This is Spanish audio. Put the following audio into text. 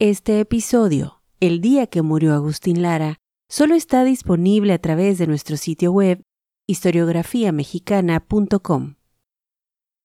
Este episodio, El día que murió Agustín Lara, solo está disponible a través de nuestro sitio web historiografiamexicana.com.